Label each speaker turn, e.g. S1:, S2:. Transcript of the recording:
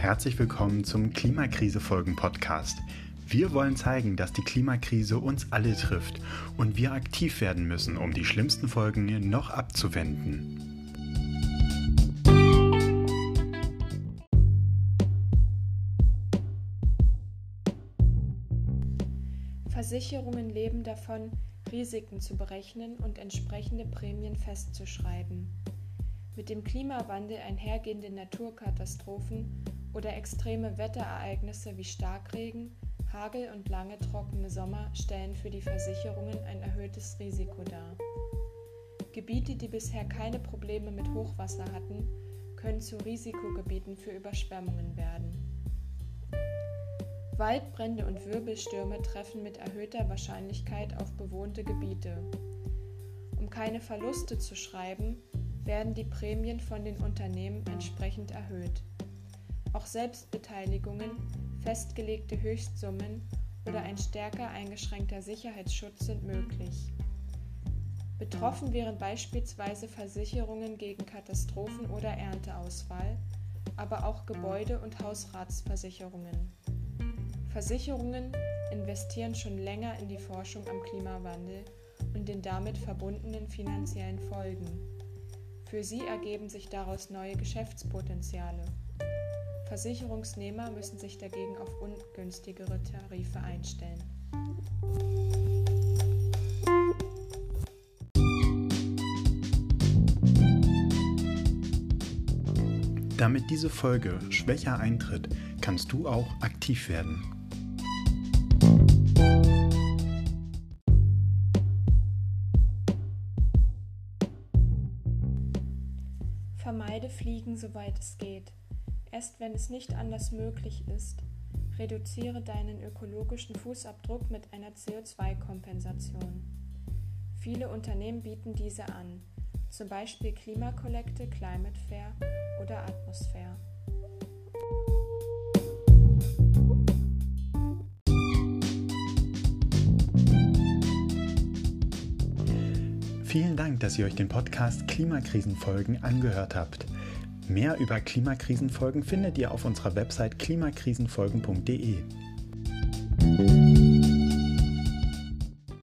S1: herzlich willkommen zum Klimakrise-Folgen-Podcast. Wir wollen zeigen, dass die Klimakrise uns alle trifft und wir aktiv werden müssen, um die schlimmsten Folgen noch abzuwenden.
S2: Versicherungen leben davon, Risiken zu berechnen und entsprechende Prämien festzuschreiben. Mit dem Klimawandel einhergehende Naturkatastrophen oder extreme Wetterereignisse wie Starkregen, Hagel und lange trockene Sommer stellen für die Versicherungen ein erhöhtes Risiko dar. Gebiete, die bisher keine Probleme mit Hochwasser hatten, können zu Risikogebieten für Überschwemmungen werden. Waldbrände und Wirbelstürme treffen mit erhöhter Wahrscheinlichkeit auf bewohnte Gebiete. Um keine Verluste zu schreiben, werden die Prämien von den Unternehmen entsprechend erhöht. Auch Selbstbeteiligungen, festgelegte Höchstsummen oder ein stärker eingeschränkter Sicherheitsschutz sind möglich. Betroffen wären beispielsweise Versicherungen gegen Katastrophen oder Ernteausfall, aber auch Gebäude- und Hausratsversicherungen. Versicherungen investieren schon länger in die Forschung am Klimawandel und den damit verbundenen finanziellen Folgen. Für sie ergeben sich daraus neue Geschäftspotenziale. Versicherungsnehmer müssen sich dagegen auf ungünstigere Tarife einstellen.
S1: Damit diese Folge schwächer eintritt, kannst du auch aktiv werden.
S2: Vermeide Fliegen, soweit es geht. Erst wenn es nicht anders möglich ist, reduziere deinen ökologischen Fußabdruck mit einer CO2-Kompensation. Viele Unternehmen bieten diese an, zum Beispiel Klimakollekte, Climate Fair oder Atmosphäre.
S1: Vielen Dank, dass ihr euch den Podcast Klimakrisenfolgen angehört habt. Mehr über Klimakrisenfolgen findet ihr auf unserer Website klimakrisenfolgen.de.